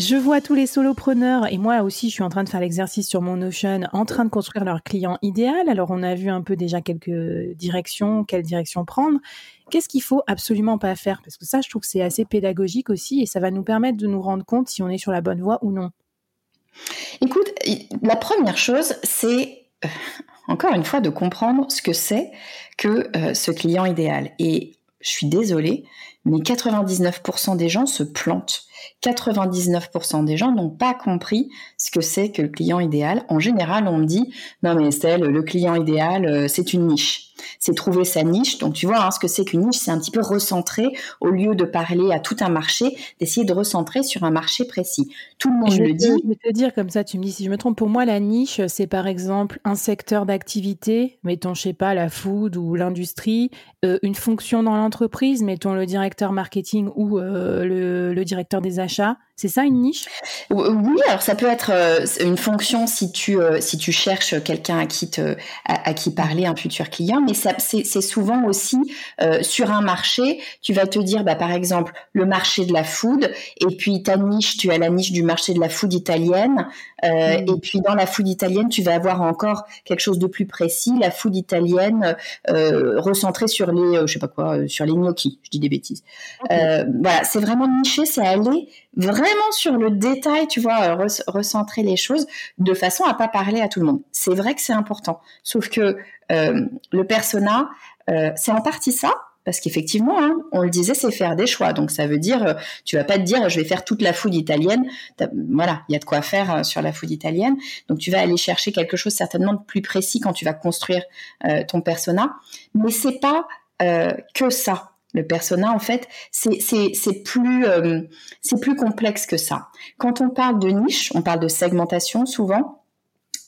Je vois tous les solopreneurs et moi aussi, je suis en train de faire l'exercice sur mon Notion, en train de construire leur client idéal. Alors, on a vu un peu déjà quelques directions, quelle direction prendre. Qu'est-ce qu'il faut absolument pas faire? Parce que ça, je trouve que c'est assez pédagogique aussi et ça va nous permettre de nous rendre compte si on est sur la bonne voie ou non. Écoute, la première chose, c'est euh, encore une fois de comprendre ce que c'est que euh, ce client idéal. Et je suis désolée, mais 99% des gens se plantent. 99% des gens n'ont pas compris ce que c'est que le client idéal. En général, on me dit, non mais Estelle, le client idéal, euh, c'est une niche c'est trouver sa niche. Donc tu vois, hein, ce que c'est qu'une niche, c'est un petit peu recentrer au lieu de parler à tout un marché, d'essayer de recentrer sur un marché précis. Tout le monde le dit. Je vais te dire comme ça, tu me dis si je me trompe. Pour moi, la niche, c'est par exemple un secteur d'activité, mettons, je sais pas, la food ou l'industrie, euh, une fonction dans l'entreprise, mettons le directeur marketing ou euh, le directeur des achats c'est ça une niche? Oui, alors ça peut être euh, une fonction si tu euh, si tu cherches quelqu'un à qui te à, qui parler, un futur client, mais c'est souvent aussi euh, sur un marché, tu vas te dire bah par exemple le marché de la food et puis ta niche, tu as la niche du marché de la food italienne mmh. et puis dans la food italienne, tu vas avoir encore quelque chose de plus précis, la food italienne recentrée sur les je sais pas quoi, sur les gnocchis, je dis des bêtises. voilà, c'est vraiment niché, c'est aller vraiment sur le détail, tu vois, recentrer les choses de façon à pas parler à tout le monde. C'est vrai que c'est important. Sauf que euh, le persona, euh, c'est en partie ça, parce qu'effectivement, hein, on le disait, c'est faire des choix. Donc ça veut dire, euh, tu vas pas te dire, je vais faire toute la food italienne. Voilà, il y a de quoi faire sur la food italienne. Donc tu vas aller chercher quelque chose certainement de plus précis quand tu vas construire ton persona. Mais c'est pas que ça. Le persona, en fait, c'est plus, euh, plus complexe que ça. Quand on parle de niche, on parle de segmentation souvent,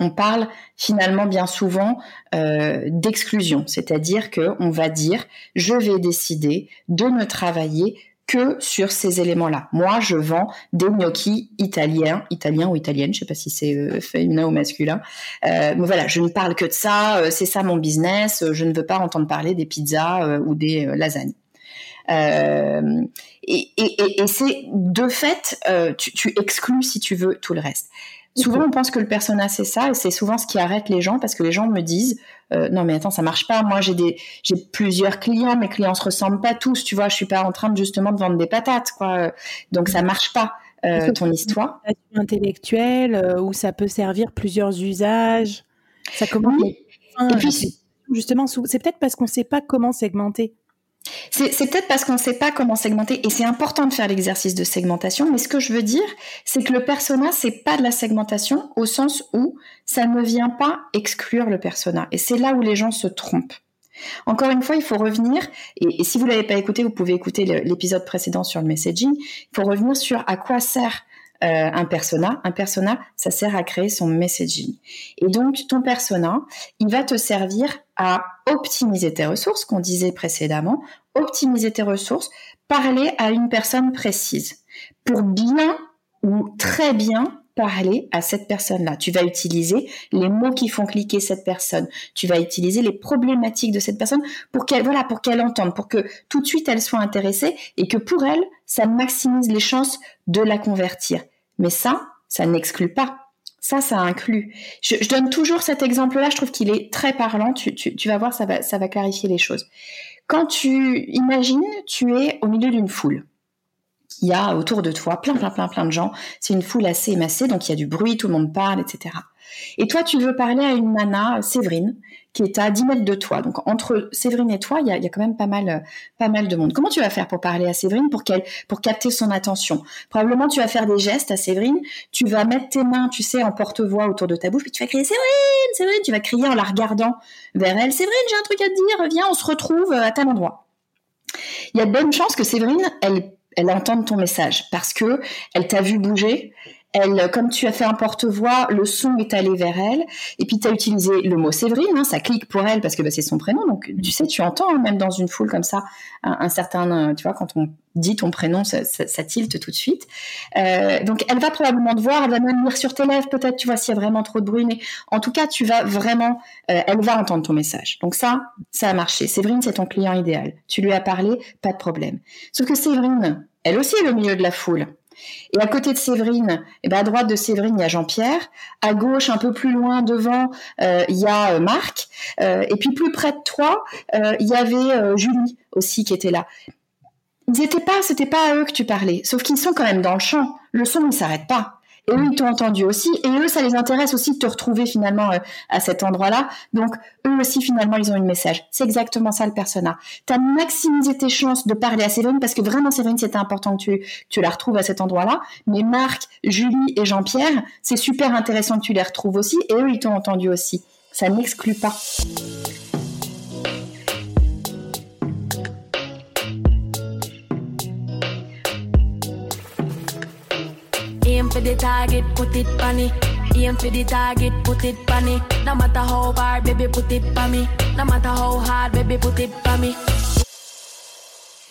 on parle finalement bien souvent euh, d'exclusion, c'est-à-dire que on va dire je vais décider de ne travailler que sur ces éléments-là. Moi, je vends des gnocchis italiens, italiens ou italiennes, je sais pas si c'est euh, féminin ou masculin. Euh, mais voilà, je ne parle que de ça, c'est ça mon business. Je ne veux pas entendre parler des pizzas ou des lasagnes. Euh, et, et, et c'est de fait, euh, tu, tu, exclus si tu veux tout le reste. Souvent, on pense que le persona c'est ça, et c'est souvent ce qui arrête les gens parce que les gens me disent euh, non mais attends ça marche pas. Moi j'ai des j'ai plusieurs clients, mes clients se ressemblent pas tous, tu vois. Je suis pas en train de justement de vendre des patates quoi. Donc ça marche pas. Euh, ton histoire intellectuelle euh, où ça peut servir plusieurs usages? Ça commence. et puis justement, c'est peut-être parce qu'on ne sait pas comment segmenter. C'est peut-être parce qu'on ne sait pas comment segmenter, et c'est important de faire l'exercice de segmentation, mais ce que je veux dire, c'est que le persona, c'est pas de la segmentation au sens où ça ne vient pas exclure le persona. Et c'est là où les gens se trompent. Encore une fois, il faut revenir, et, si vous ne l'avez pas écouté, vous pouvez écouter l'épisode précédent sur le messaging, il faut revenir sur à quoi sert euh, un persona. Un persona, ça sert à créer son messaging. Et donc, ton persona, il va te servir à optimiser tes ressources, qu'on disait précédemment, optimiser tes ressources, parler à une personne précise pour bien ou très bien parler à cette personne-là. Tu vas utiliser les mots qui font cliquer cette personne. Tu vas utiliser les problématiques de cette personne pour qu'elle, voilà, pour qu'elle entende, pour que tout de suite elle soit intéressée et que pour elle, ça maximise les chances de la convertir. Mais ça, ça n'exclut pas. Ça, ça inclut. Je, donne toujours cet exemple-là, je trouve qu'il est très parlant. Tu, vas voir, ça ça va clarifier les choses. Quand tu imagines, tu es au milieu d'une foule. Il y a autour de toi plein, plein, plein, plein de gens. C'est une foule assez émassée, donc il y a du bruit, tout le monde parle, etc. Et toi, tu veux parler à une nana, Séverine, qui est à 10 mètres de toi. Donc entre Séverine et toi, il y a, quand même pas mal, pas mal de monde. Comment tu vas faire pour parler à Séverine pour qu'elle, pour capter son attention? Probablement, tu vas faire des gestes à Séverine. Tu vas mettre tes mains, tu sais, en porte-voix autour de ta bouche, puis tu vas crier Séverine, Séverine. Tu vas crier en la regardant vers elle. Séverine, j'ai un truc à te dire. Viens, on se retrouve à tel endroit. Il y a de bonnes chances que Séverine, elle elle entende ton message parce que elle t'a vu bouger, elle, comme tu as fait un porte-voix, le son est allé vers elle. Et puis, tu as utilisé le mot Séverine, hein, ça clique pour elle parce que bah, c'est son prénom. Donc, tu sais, tu entends hein, même dans une foule comme ça un, certain, euh, tu vois, quand on dit ton prénom, ça, ça, tilte tout de suite. Euh, donc, elle va probablement te voir, elle va même lire sur tes lèvres, peut-être, tu vois, s'il y a vraiment trop de bruit. Mais en tout cas, tu vas vraiment, euh, elle va entendre ton message. Donc ça, ça a marché. Séverine, c'est ton client idéal. Tu lui as parlé, pas de problème. Sauf que Séverine, elle aussi est au milieu de la foule. Et à côté de Séverine, eh ben à droite de Séverine, il y a Jean-Pierre. À gauche, un peu plus loin devant, euh, il y a euh, Marc. Euh, et puis plus près de toi, il y avait Julie aussi qui était là. Ils étaient pas, c'était pas à eux que tu parlais. Sauf qu'ils sont quand même dans le champ. Le son ne s'arrête pas. Et eux, ils t'ont entendu aussi. Et eux, ça les intéresse aussi de te retrouver finalement euh, à cet endroit-là. Donc, eux aussi, finalement, ils ont une message. C'est exactement ça le persona. Tu as maximisé tes chances de parler à Séverine parce que vraiment, Séverine, c'était important que tu, tu la retrouves à cet endroit-là. Mais Marc, Julie et Jean-Pierre, c'est super intéressant que tu les retrouves aussi. Et eux, ils t'ont entendu aussi. Ça n'exclut pas.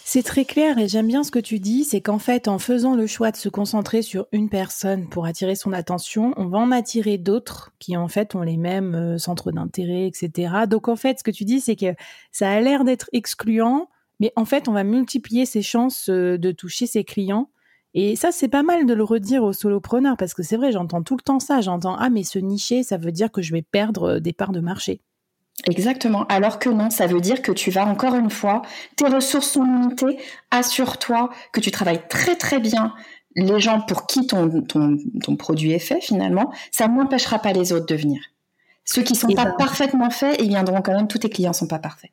C'est très clair et j'aime bien ce que tu dis, c'est qu'en fait, en faisant le choix de se concentrer sur une personne pour attirer son attention, on va en attirer d'autres qui en fait ont les mêmes euh, centres d'intérêt, etc. Donc en fait, ce que tu dis, c'est que ça a l'air d'être excluant, mais en fait, on va multiplier ses chances euh, de toucher ses clients et ça, c'est pas mal de le redire aux solopreneurs parce que c'est vrai, j'entends tout le temps ça. J'entends ah mais ce nicher, ça veut dire que je vais perdre euh, des parts de marché. Exactement. Alors que non, ça veut dire que tu vas encore une fois, tes ressources sont limitées. Assure-toi que tu travailles très très bien les gens pour qui ton, ton, produit est fait finalement. Ça n'empêchera pas les autres de venir. Ceux qui sont pas ben parfaitement faits, ils viendront quand même. Tous tes clients sont pas parfaits.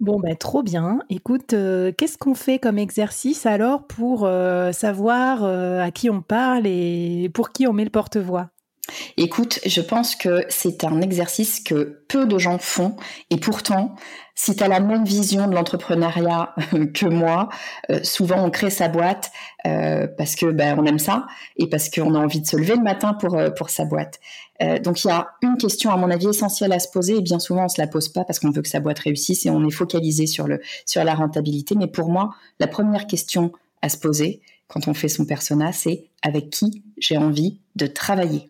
Bon, ben, trop bien. Écoute, euh, qu'est-ce qu'on fait comme exercice alors pour euh, savoir euh, à qui on parle et pour qui on met le porte-voix? Écoute, je pense que c'est un exercice que peu de gens font et pourtant, si tu as la même vision de l'entrepreneuriat que moi, souvent on crée sa boîte parce que ben, on aime ça et parce qu'on a envie de se lever le matin pour, sa boîte. Euh, donc il y a une question à mon avis essentielle à se poser et bien souvent on se la pose pas parce qu'on veut que sa boîte réussisse et on est focalisé sur sur la rentabilité. Mais pour moi, la première question à se poser quand on fait son persona, c'est avec qui j'ai envie de travailler?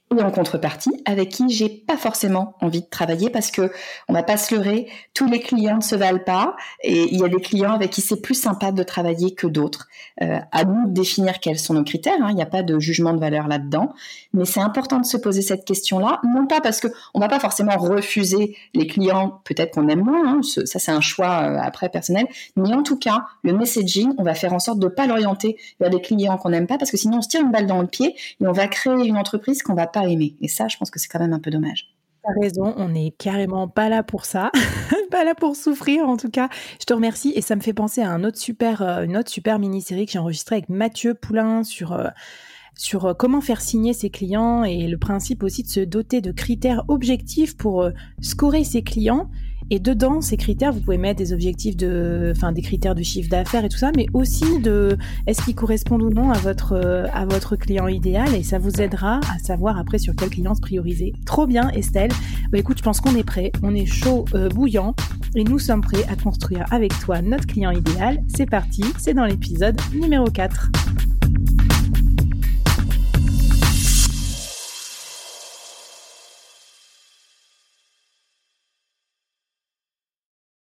et en contrepartie avec qui j'ai pas forcément envie de travailler parce que on va pas se leurrer, tous les clients ne se valent pas et il y a des clients avec qui c'est plus sympa de travailler que d'autres. Euh, à nous de définir quels sont nos critères, hein, il n'y a pas de jugement de valeur là-dedans, mais c'est important de se poser cette question-là, non pas parce que on va pas forcément refuser les clients, peut-être qu'on aime moins, hein, ça c'est un choix euh, après personnel, mais en tout cas le messaging, on va faire en sorte de pas l'orienter vers des clients qu'on n'aime pas parce que sinon on se tire une balle dans le pied et on va créer une entreprise qu'on va pas aimer. Et ça, je pense que c'est quand même un peu dommage. T'as raison, on n'est carrément pas là pour ça, pas là pour souffrir en tout cas. Je te remercie et ça me fait penser à un autre super, euh, une autre super mini-série que j'ai enregistrée avec Mathieu Poulain sur euh, sur euh, comment faire signer ses clients et le principe aussi de se doter de critères objectifs pour scorer ses clients et dedans, ces critères, vous pouvez mettre des objectifs de, enfin, des critères de chiffre d'affaires et tout ça, mais aussi de, est-ce qu'ils correspondent ou non à votre, à votre client idéal et ça vous aidera à savoir après sur quel client se prioriser. Trop bien, Estelle. Bah, écoute, je pense qu'on est prêt. On est chaud, euh, bouillant et nous sommes prêts à construire avec toi notre client idéal. C'est parti. C'est dans l'épisode numéro 4.